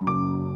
Música